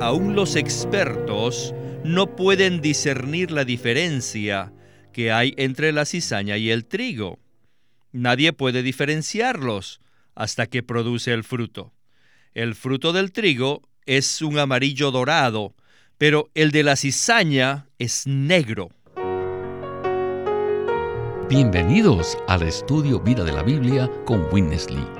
Aún los expertos no pueden discernir la diferencia que hay entre la cizaña y el trigo. Nadie puede diferenciarlos hasta que produce el fruto. El fruto del trigo es un amarillo dorado, pero el de la cizaña es negro. Bienvenidos al estudio Vida de la Biblia con Winnesley.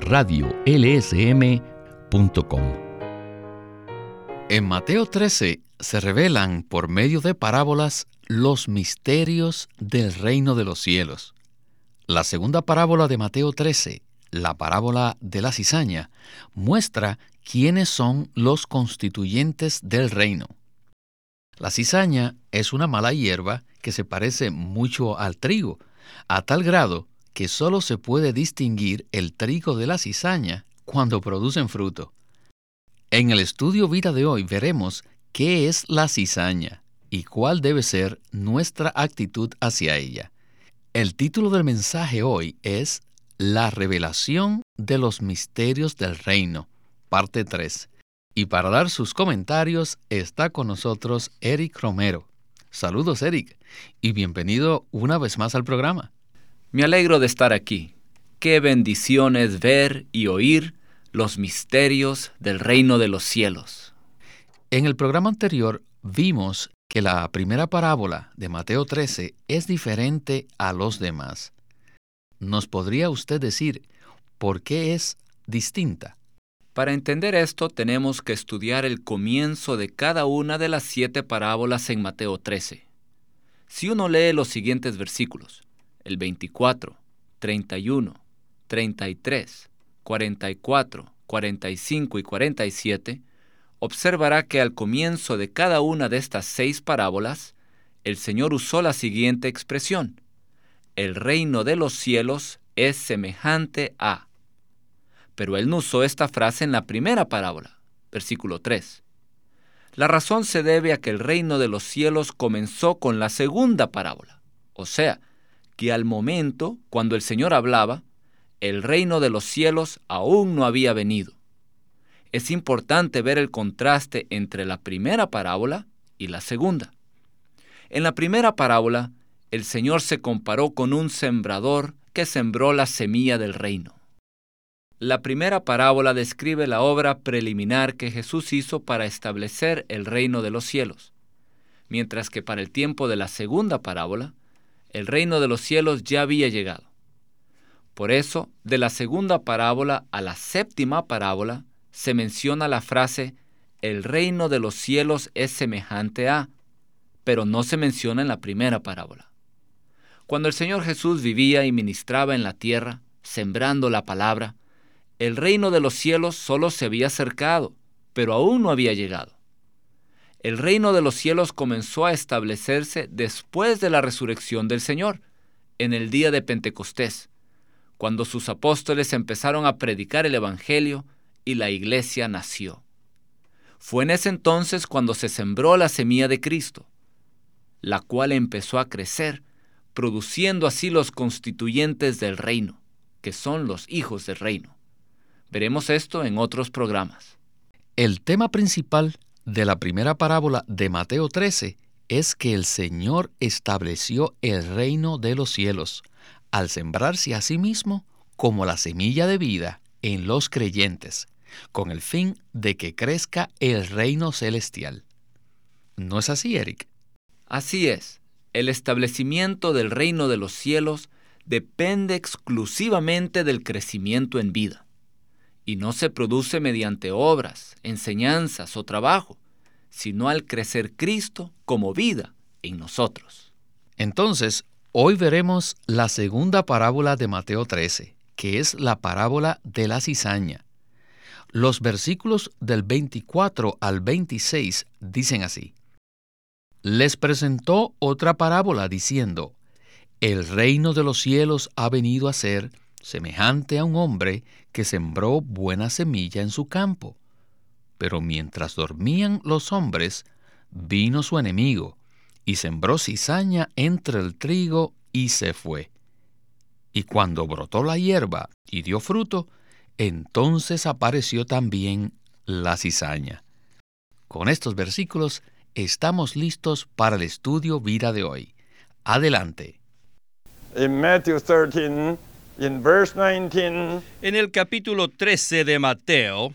radiolsm.com. En Mateo 13 se revelan por medio de parábolas los misterios del reino de los cielos. La segunda parábola de Mateo 13 la parábola de la cizaña muestra quiénes son los constituyentes del reino. La cizaña es una mala hierba que se parece mucho al trigo, a tal grado que solo se puede distinguir el trigo de la cizaña cuando producen fruto. En el estudio vida de hoy veremos qué es la cizaña y cuál debe ser nuestra actitud hacia ella. El título del mensaje hoy es la revelación de los misterios del reino, parte 3. Y para dar sus comentarios está con nosotros Eric Romero. Saludos Eric y bienvenido una vez más al programa. Me alegro de estar aquí. Qué bendición es ver y oír los misterios del reino de los cielos. En el programa anterior vimos que la primera parábola de Mateo 13 es diferente a los demás. ¿Nos podría usted decir por qué es distinta? Para entender esto tenemos que estudiar el comienzo de cada una de las siete parábolas en Mateo 13. Si uno lee los siguientes versículos, el 24, 31, 33, 44, 45 y 47, observará que al comienzo de cada una de estas seis parábolas, el Señor usó la siguiente expresión el reino de los cielos es semejante a. Pero él no usó esta frase en la primera parábola, versículo 3. La razón se debe a que el reino de los cielos comenzó con la segunda parábola, o sea, que al momento, cuando el Señor hablaba, el reino de los cielos aún no había venido. Es importante ver el contraste entre la primera parábola y la segunda. En la primera parábola, el Señor se comparó con un sembrador que sembró la semilla del reino. La primera parábola describe la obra preliminar que Jesús hizo para establecer el reino de los cielos, mientras que para el tiempo de la segunda parábola, el reino de los cielos ya había llegado. Por eso, de la segunda parábola a la séptima parábola, se menciona la frase, el reino de los cielos es semejante a, pero no se menciona en la primera parábola. Cuando el Señor Jesús vivía y ministraba en la tierra, sembrando la palabra, el reino de los cielos solo se había acercado, pero aún no había llegado. El reino de los cielos comenzó a establecerse después de la resurrección del Señor, en el día de Pentecostés, cuando sus apóstoles empezaron a predicar el Evangelio y la iglesia nació. Fue en ese entonces cuando se sembró la semilla de Cristo, la cual empezó a crecer produciendo así los constituyentes del reino, que son los hijos del reino. Veremos esto en otros programas. El tema principal de la primera parábola de Mateo 13 es que el Señor estableció el reino de los cielos al sembrarse a sí mismo como la semilla de vida en los creyentes, con el fin de que crezca el reino celestial. ¿No es así, Eric? Así es el establecimiento del reino de los cielos depende exclusivamente del crecimiento en vida, y no se produce mediante obras, enseñanzas o trabajo, sino al crecer Cristo como vida en nosotros. Entonces, hoy veremos la segunda parábola de Mateo 13, que es la parábola de la cizaña. Los versículos del 24 al 26 dicen así, les presentó otra parábola diciendo, El reino de los cielos ha venido a ser semejante a un hombre que sembró buena semilla en su campo. Pero mientras dormían los hombres, vino su enemigo, y sembró cizaña entre el trigo y se fue. Y cuando brotó la hierba y dio fruto, entonces apareció también la cizaña. Con estos versículos estamos listos para el estudio vida de hoy. Adelante. In Matthew 13, in verse 19, En el capítulo 13 de Mateo,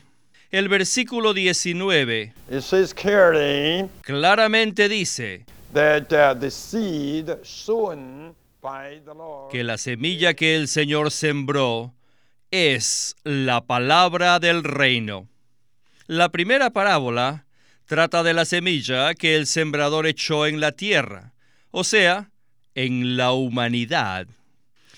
el versículo 19 it says clearly claramente dice that uh, the seed sown by the Lord que la semilla que el Señor sembró es la palabra del reino. La primera parábola trata de la semilla que el sembrador echó en la tierra, o sea, en la humanidad,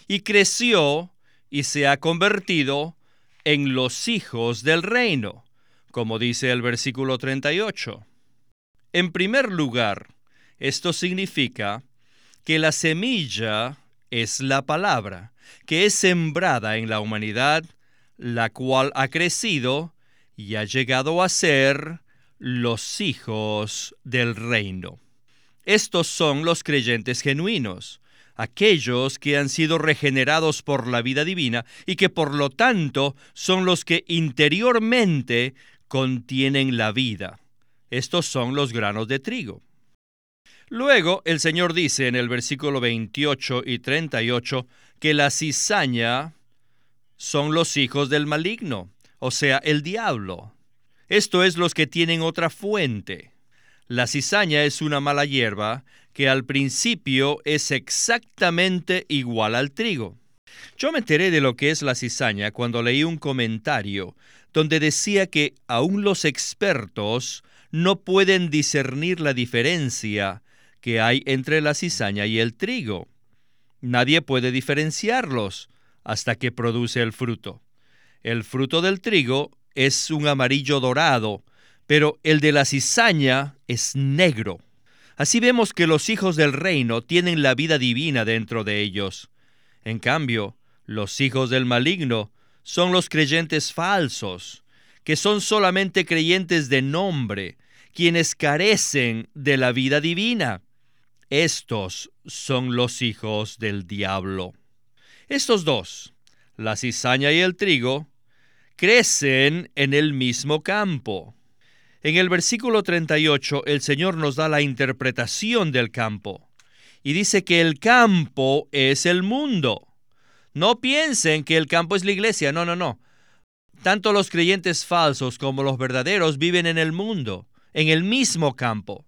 y creció y se ha convertido en los hijos del reino, como dice el versículo 38. En primer lugar, esto significa que la semilla es la palabra, que es sembrada en la humanidad, la cual ha crecido y ha llegado a ser los hijos del reino. Estos son los creyentes genuinos, aquellos que han sido regenerados por la vida divina y que por lo tanto son los que interiormente contienen la vida. Estos son los granos de trigo. Luego el Señor dice en el versículo 28 y 38 que la cizaña son los hijos del maligno, o sea, el diablo. Esto es los que tienen otra fuente. La cizaña es una mala hierba que al principio es exactamente igual al trigo. Yo me enteré de lo que es la cizaña cuando leí un comentario donde decía que aún los expertos no pueden discernir la diferencia que hay entre la cizaña y el trigo. Nadie puede diferenciarlos hasta que produce el fruto. El fruto del trigo es un amarillo dorado, pero el de la cizaña es negro. Así vemos que los hijos del reino tienen la vida divina dentro de ellos. En cambio, los hijos del maligno son los creyentes falsos, que son solamente creyentes de nombre, quienes carecen de la vida divina. Estos son los hijos del diablo. Estos dos, la cizaña y el trigo, crecen en el mismo campo. En el versículo 38 el Señor nos da la interpretación del campo y dice que el campo es el mundo. No piensen que el campo es la iglesia, no, no, no. Tanto los creyentes falsos como los verdaderos viven en el mundo, en el mismo campo.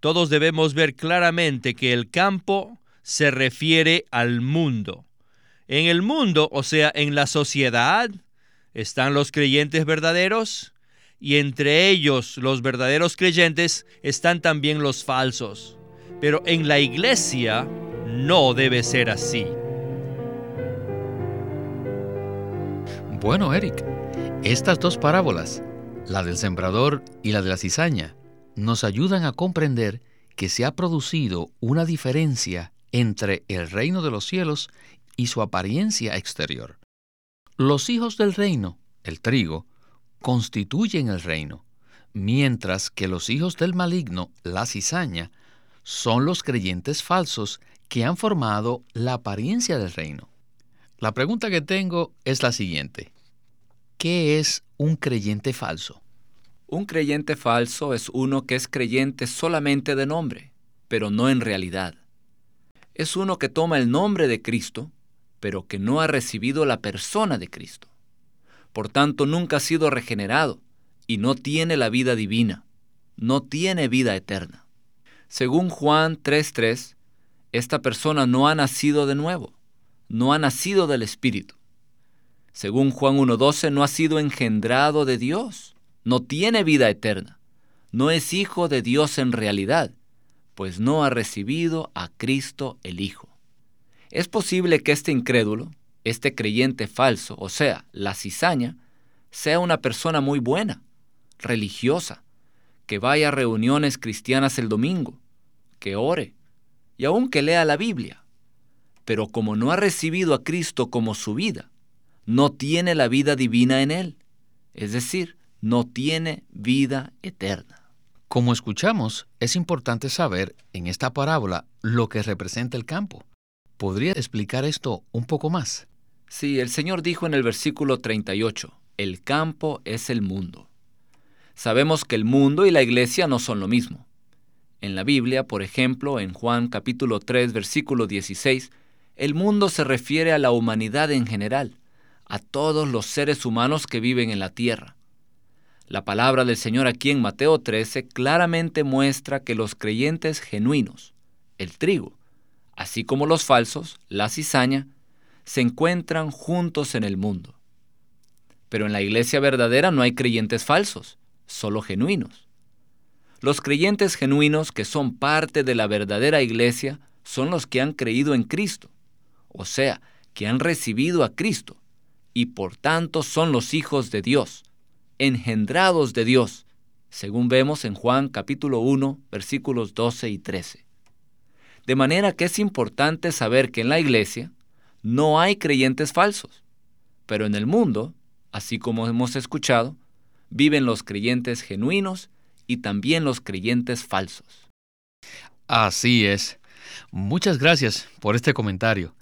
Todos debemos ver claramente que el campo se refiere al mundo. En el mundo, o sea, en la sociedad, están los creyentes verdaderos y entre ellos los verdaderos creyentes están también los falsos. Pero en la iglesia no debe ser así. Bueno, Eric, estas dos parábolas, la del sembrador y la de la cizaña, nos ayudan a comprender que se ha producido una diferencia entre el reino de los cielos y su apariencia exterior. Los hijos del reino, el trigo, constituyen el reino, mientras que los hijos del maligno, la cizaña, son los creyentes falsos que han formado la apariencia del reino. La pregunta que tengo es la siguiente. ¿Qué es un creyente falso? Un creyente falso es uno que es creyente solamente de nombre, pero no en realidad. Es uno que toma el nombre de Cristo, pero que no ha recibido la persona de Cristo. Por tanto, nunca ha sido regenerado y no tiene la vida divina, no tiene vida eterna. Según Juan 3.3, esta persona no ha nacido de nuevo, no ha nacido del Espíritu. Según Juan 1.12, no ha sido engendrado de Dios, no tiene vida eterna, no es hijo de Dios en realidad, pues no ha recibido a Cristo el Hijo. Es posible que este incrédulo, este creyente falso, o sea, la cizaña, sea una persona muy buena, religiosa, que vaya a reuniones cristianas el domingo, que ore y aun que lea la Biblia. Pero como no ha recibido a Cristo como su vida, no tiene la vida divina en él. Es decir, no tiene vida eterna. Como escuchamos, es importante saber en esta parábola lo que representa el campo. ¿Podría explicar esto un poco más? Sí, el Señor dijo en el versículo 38, el campo es el mundo. Sabemos que el mundo y la iglesia no son lo mismo. En la Biblia, por ejemplo, en Juan capítulo 3, versículo 16, el mundo se refiere a la humanidad en general, a todos los seres humanos que viven en la tierra. La palabra del Señor aquí en Mateo 13 claramente muestra que los creyentes genuinos, el trigo, así como los falsos, la cizaña, se encuentran juntos en el mundo. Pero en la iglesia verdadera no hay creyentes falsos, solo genuinos. Los creyentes genuinos que son parte de la verdadera iglesia son los que han creído en Cristo, o sea, que han recibido a Cristo, y por tanto son los hijos de Dios, engendrados de Dios, según vemos en Juan capítulo 1, versículos 12 y 13. De manera que es importante saber que en la iglesia no hay creyentes falsos, pero en el mundo, así como hemos escuchado, viven los creyentes genuinos y también los creyentes falsos. Así es. Muchas gracias por este comentario.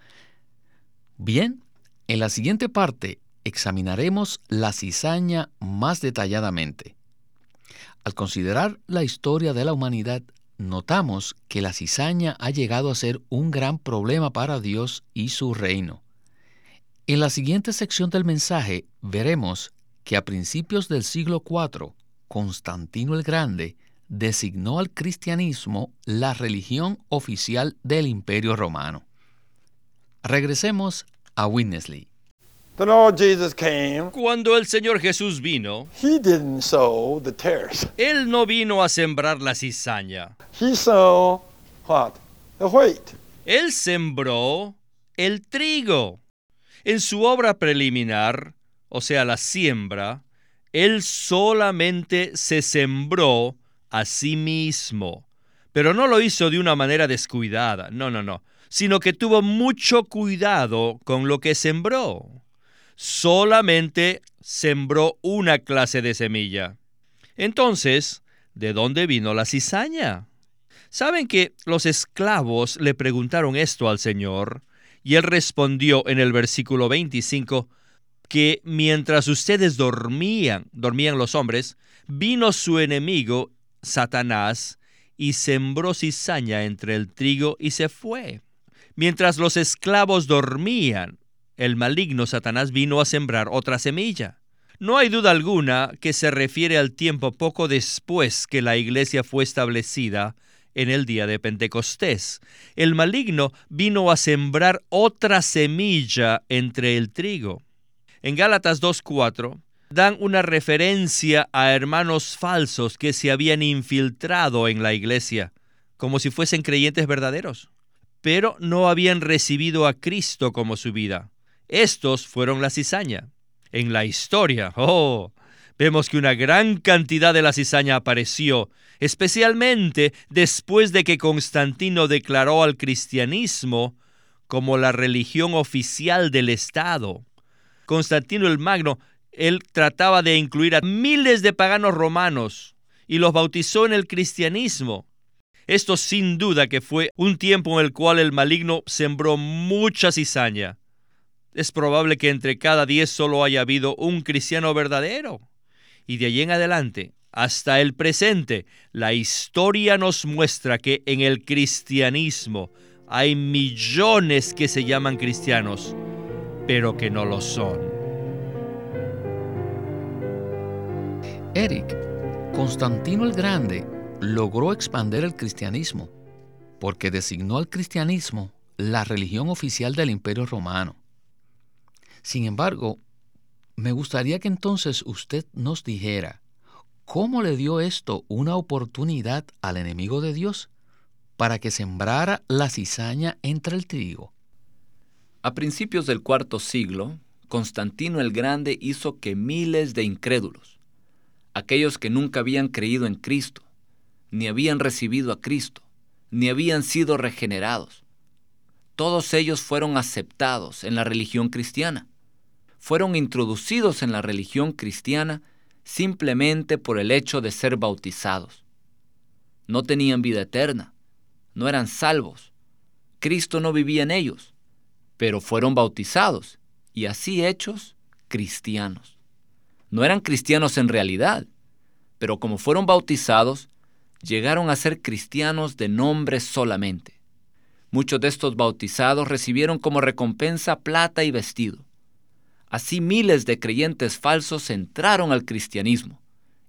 Bien, en la siguiente parte examinaremos la cizaña más detalladamente. Al considerar la historia de la humanidad, notamos que la cizaña ha llegado a ser un gran problema para Dios y su reino. En la siguiente sección del mensaje veremos que a principios del siglo IV, Constantino el Grande designó al cristianismo la religión oficial del Imperio Romano. Regresemos a Winnesley. The Lord Jesus came. Cuando el Señor Jesús vino, He didn't sow the tares. Él no vino a sembrar la cizaña. He sowed what? The wheat. Él sembró el trigo. En su obra preliminar, o sea, la siembra, Él solamente se sembró a sí mismo. Pero no lo hizo de una manera descuidada, no, no, no, sino que tuvo mucho cuidado con lo que sembró. Solamente sembró una clase de semilla. Entonces, ¿de dónde vino la cizaña? Saben que los esclavos le preguntaron esto al Señor, y él respondió en el versículo 25 que mientras ustedes dormían, dormían los hombres, vino su enemigo, Satanás, y sembró cizaña entre el trigo y se fue. Mientras los esclavos dormían, el maligno Satanás vino a sembrar otra semilla. No hay duda alguna que se refiere al tiempo poco después que la iglesia fue establecida en el día de Pentecostés. El maligno vino a sembrar otra semilla entre el trigo. En Gálatas 2.4 dan una referencia a hermanos falsos que se habían infiltrado en la iglesia, como si fuesen creyentes verdaderos, pero no habían recibido a Cristo como su vida. Estos fueron la cizaña. En la historia, oh, vemos que una gran cantidad de la cizaña apareció, especialmente después de que Constantino declaró al cristianismo como la religión oficial del Estado. Constantino el Magno, él trataba de incluir a miles de paganos romanos y los bautizó en el cristianismo. Esto sin duda que fue un tiempo en el cual el maligno sembró mucha cizaña es probable que entre cada diez solo haya habido un cristiano verdadero. Y de allí en adelante, hasta el presente, la historia nos muestra que en el cristianismo hay millones que se llaman cristianos, pero que no lo son. Eric, Constantino el Grande logró expandir el cristianismo porque designó al cristianismo la religión oficial del Imperio Romano. Sin embargo, me gustaría que entonces usted nos dijera, ¿cómo le dio esto una oportunidad al enemigo de Dios para que sembrara la cizaña entre el trigo? A principios del cuarto siglo, Constantino el Grande hizo que miles de incrédulos, aquellos que nunca habían creído en Cristo, ni habían recibido a Cristo, ni habían sido regenerados. Todos ellos fueron aceptados en la religión cristiana. Fueron introducidos en la religión cristiana simplemente por el hecho de ser bautizados. No tenían vida eterna, no eran salvos. Cristo no vivía en ellos, pero fueron bautizados y así hechos cristianos. No eran cristianos en realidad, pero como fueron bautizados, llegaron a ser cristianos de nombre solamente. Muchos de estos bautizados recibieron como recompensa plata y vestido. Así miles de creyentes falsos entraron al cristianismo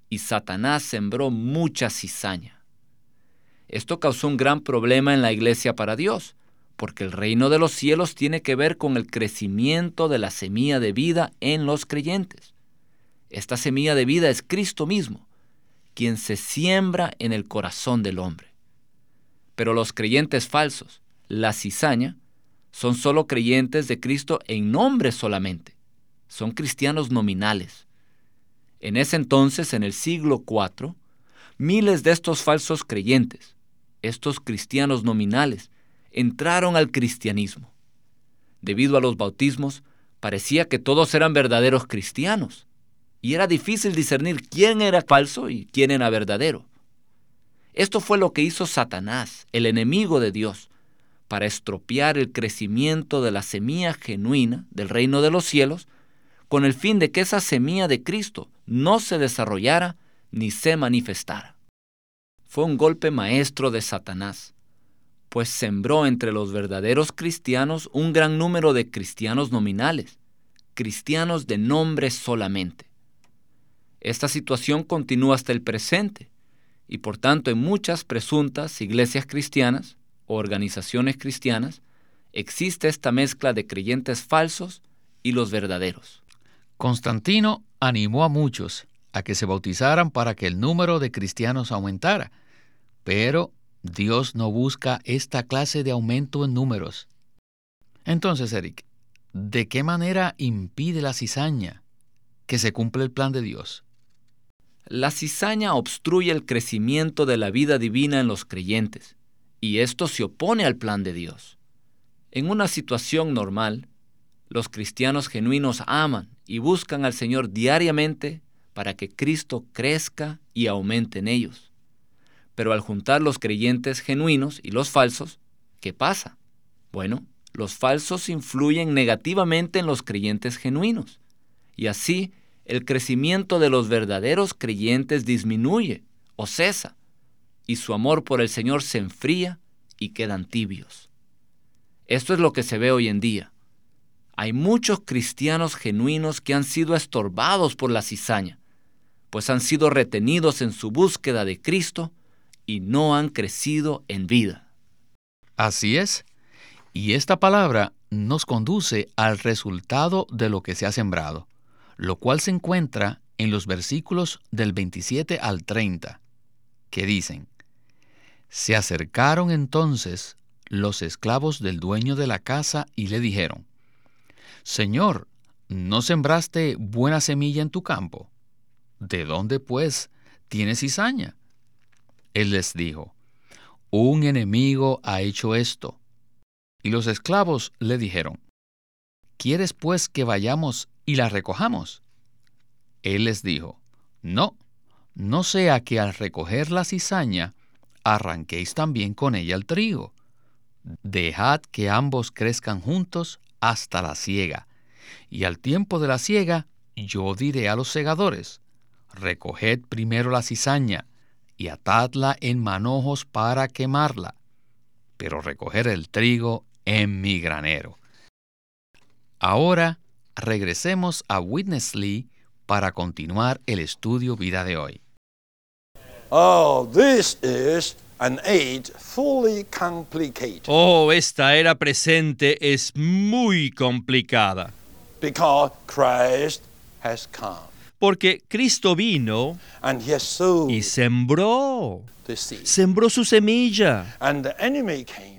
y Satanás sembró mucha cizaña. Esto causó un gran problema en la iglesia para Dios, porque el reino de los cielos tiene que ver con el crecimiento de la semilla de vida en los creyentes. Esta semilla de vida es Cristo mismo, quien se siembra en el corazón del hombre. Pero los creyentes falsos, la cizaña, son solo creyentes de Cristo en nombre solamente. Son cristianos nominales. En ese entonces, en el siglo IV, miles de estos falsos creyentes, estos cristianos nominales, entraron al cristianismo. Debido a los bautismos, parecía que todos eran verdaderos cristianos, y era difícil discernir quién era falso y quién era verdadero. Esto fue lo que hizo Satanás, el enemigo de Dios, para estropear el crecimiento de la semilla genuina del reino de los cielos, con el fin de que esa semilla de Cristo no se desarrollara ni se manifestara. Fue un golpe maestro de Satanás, pues sembró entre los verdaderos cristianos un gran número de cristianos nominales, cristianos de nombre solamente. Esta situación continúa hasta el presente, y por tanto en muchas presuntas iglesias cristianas o organizaciones cristianas existe esta mezcla de creyentes falsos y los verdaderos. Constantino animó a muchos a que se bautizaran para que el número de cristianos aumentara, pero Dios no busca esta clase de aumento en números. Entonces, Eric, ¿de qué manera impide la cizaña que se cumpla el plan de Dios? La cizaña obstruye el crecimiento de la vida divina en los creyentes, y esto se opone al plan de Dios. En una situación normal, los cristianos genuinos aman y buscan al Señor diariamente para que Cristo crezca y aumente en ellos. Pero al juntar los creyentes genuinos y los falsos, ¿qué pasa? Bueno, los falsos influyen negativamente en los creyentes genuinos, y así el crecimiento de los verdaderos creyentes disminuye o cesa, y su amor por el Señor se enfría y quedan tibios. Esto es lo que se ve hoy en día. Hay muchos cristianos genuinos que han sido estorbados por la cizaña, pues han sido retenidos en su búsqueda de Cristo y no han crecido en vida. Así es. Y esta palabra nos conduce al resultado de lo que se ha sembrado lo cual se encuentra en los versículos del 27 al 30, que dicen, Se acercaron entonces los esclavos del dueño de la casa y le dijeron, Señor, ¿no sembraste buena semilla en tu campo? ¿De dónde, pues, tienes cizaña? Él les dijo, Un enemigo ha hecho esto. Y los esclavos le dijeron, ¿Quieres pues que vayamos y la recojamos? Él les dijo, No, no sea que al recoger la cizaña arranquéis también con ella el trigo. Dejad que ambos crezcan juntos hasta la siega, y al tiempo de la siega yo diré a los segadores, recoged primero la cizaña y atadla en manojos para quemarla, pero recoger el trigo en mi granero. Ahora regresemos a Witness Lee para continuar el estudio vida de hoy. Oh, this is an age fully complicated. Oh, esta era presente es muy complicada. Because Christ has come. Porque Cristo vino and he has sown y sembró. the seed. Sembró su semilla. And the enemy came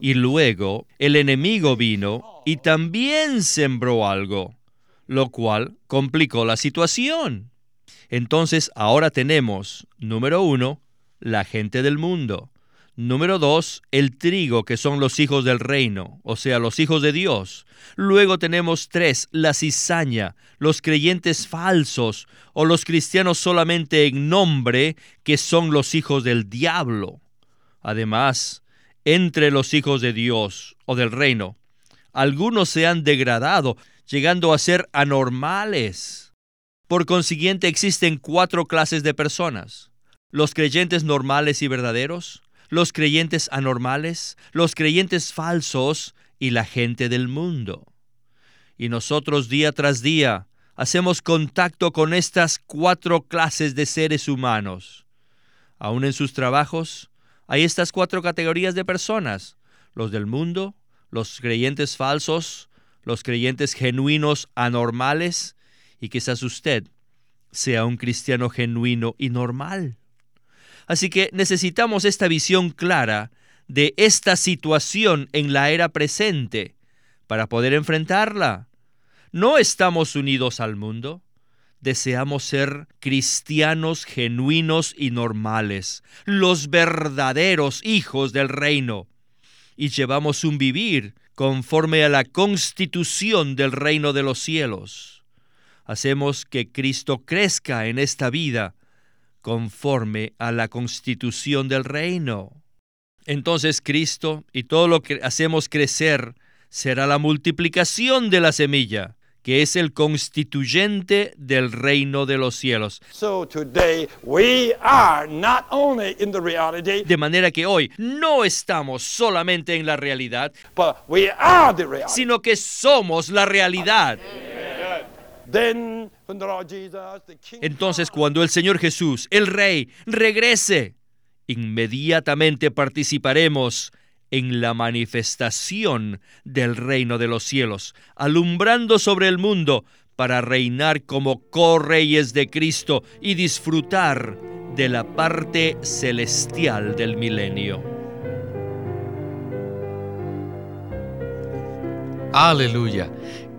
Y luego el enemigo vino y también sembró algo, lo cual complicó la situación. Entonces ahora tenemos, número uno, la gente del mundo. Número dos, el trigo, que son los hijos del reino, o sea, los hijos de Dios. Luego tenemos tres, la cizaña, los creyentes falsos, o los cristianos solamente en nombre, que son los hijos del diablo. Además, entre los hijos de Dios o del reino, algunos se han degradado, llegando a ser anormales. Por consiguiente, existen cuatro clases de personas. Los creyentes normales y verdaderos, los creyentes anormales, los creyentes falsos y la gente del mundo. Y nosotros día tras día hacemos contacto con estas cuatro clases de seres humanos. Aún en sus trabajos hay estas cuatro categorías de personas, los del mundo, los creyentes falsos, los creyentes genuinos anormales, y quizás usted sea un cristiano genuino y normal. Así que necesitamos esta visión clara de esta situación en la era presente para poder enfrentarla. No estamos unidos al mundo. Deseamos ser cristianos genuinos y normales, los verdaderos hijos del reino. Y llevamos un vivir conforme a la constitución del reino de los cielos. Hacemos que Cristo crezca en esta vida conforme a la constitución del reino. Entonces Cristo y todo lo que hacemos crecer será la multiplicación de la semilla, que es el constituyente del reino de los cielos. de manera que hoy no estamos solamente en la realidad, sino que somos la realidad. Entonces cuando el Señor Jesús, el Rey, regrese, inmediatamente participaremos en la manifestación del reino de los cielos, alumbrando sobre el mundo para reinar como correyes de Cristo y disfrutar de la parte celestial del milenio. Aleluya.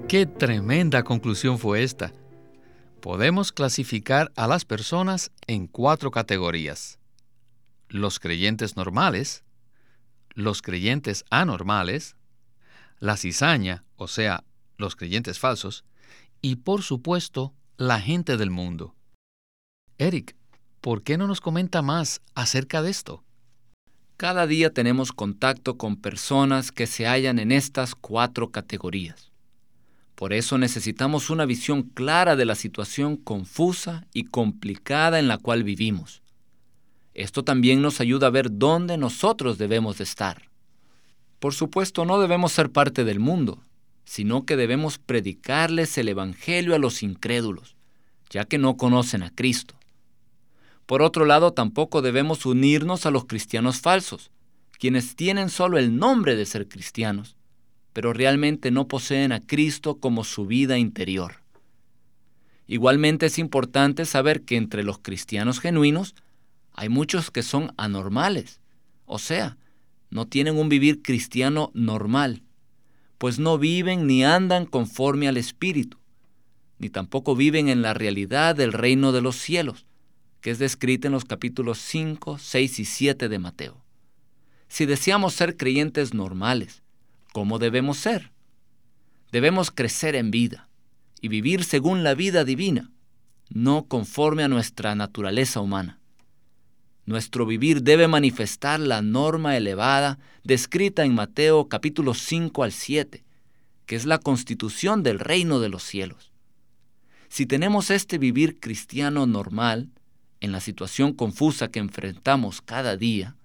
Qué tremenda conclusión fue esta. Podemos clasificar a las personas en cuatro categorías. Los creyentes normales, los creyentes anormales, la cizaña, o sea, los creyentes falsos, y por supuesto, la gente del mundo. Eric, ¿por qué no nos comenta más acerca de esto? Cada día tenemos contacto con personas que se hallan en estas cuatro categorías. Por eso necesitamos una visión clara de la situación confusa y complicada en la cual vivimos. Esto también nos ayuda a ver dónde nosotros debemos de estar. Por supuesto, no debemos ser parte del mundo, sino que debemos predicarles el Evangelio a los incrédulos, ya que no conocen a Cristo. Por otro lado, tampoco debemos unirnos a los cristianos falsos, quienes tienen solo el nombre de ser cristianos, pero realmente no poseen a Cristo como su vida interior. Igualmente es importante saber que entre los cristianos genuinos hay muchos que son anormales, o sea, no tienen un vivir cristiano normal, pues no viven ni andan conforme al Espíritu, ni tampoco viven en la realidad del reino de los cielos, que es descrita en los capítulos 5, 6 y 7 de Mateo. Si deseamos ser creyentes normales, ¿Cómo debemos ser? Debemos crecer en vida y vivir según la vida divina, no conforme a nuestra naturaleza humana. Nuestro vivir debe manifestar la norma elevada descrita en Mateo capítulo 5 al 7, que es la constitución del reino de los cielos. Si tenemos este vivir cristiano normal, en la situación confusa que enfrentamos cada día,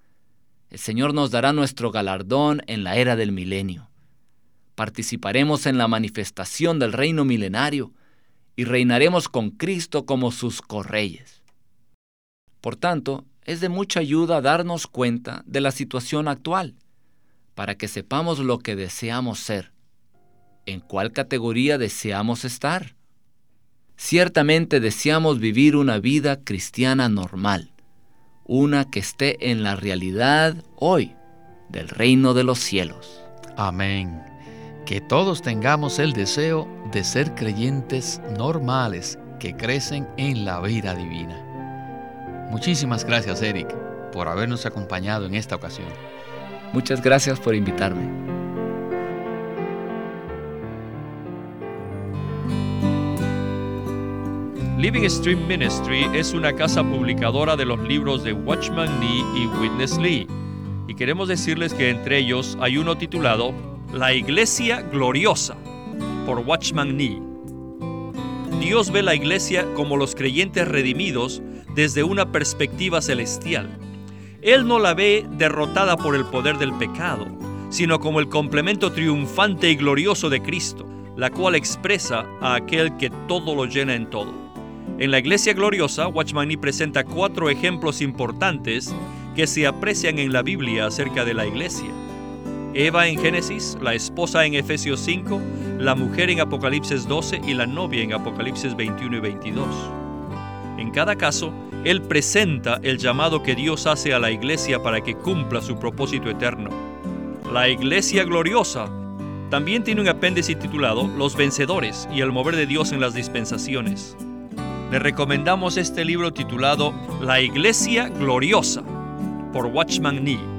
el Señor nos dará nuestro galardón en la era del milenio. Participaremos en la manifestación del reino milenario y reinaremos con Cristo como sus correyes. Por tanto, es de mucha ayuda darnos cuenta de la situación actual, para que sepamos lo que deseamos ser, en cuál categoría deseamos estar. Ciertamente deseamos vivir una vida cristiana normal una que esté en la realidad hoy del reino de los cielos. Amén. Que todos tengamos el deseo de ser creyentes normales que crecen en la vida divina. Muchísimas gracias, Eric. por habernos acompañado en esta ocasión. Muchas gracias por invitarme. Living Stream Ministry es una casa publicadora de los libros de Watchman Nee y Witness Lee. Y queremos decirles que entre ellos hay uno titulado La Iglesia Gloriosa por Watchman Nee. Dios ve la iglesia como los creyentes redimidos desde una perspectiva celestial. Él no la ve derrotada por el poder del pecado, sino como el complemento triunfante y glorioso de Cristo, la cual expresa a aquel que todo lo llena en todo. En la Iglesia Gloriosa, Watchman Nee presenta cuatro ejemplos importantes que se aprecian en la Biblia acerca de la Iglesia. Eva en Génesis, la esposa en Efesios 5, la mujer en Apocalipsis 12 y la novia en Apocalipsis 21 y 22. En cada caso, él presenta el llamado que Dios hace a la iglesia para que cumpla su propósito eterno. La iglesia gloriosa también tiene un apéndice titulado Los vencedores y el mover de Dios en las dispensaciones le recomendamos este libro titulado La Iglesia Gloriosa por Watchman Nee.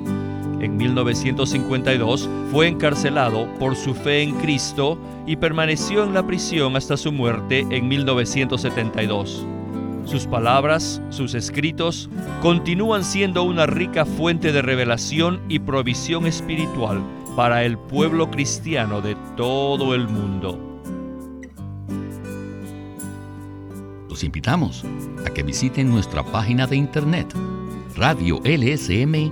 En 1952 fue encarcelado por su fe en Cristo y permaneció en la prisión hasta su muerte en 1972. Sus palabras, sus escritos, continúan siendo una rica fuente de revelación y provisión espiritual para el pueblo cristiano de todo el mundo. Los invitamos a que visiten nuestra página de internet radiolsm.com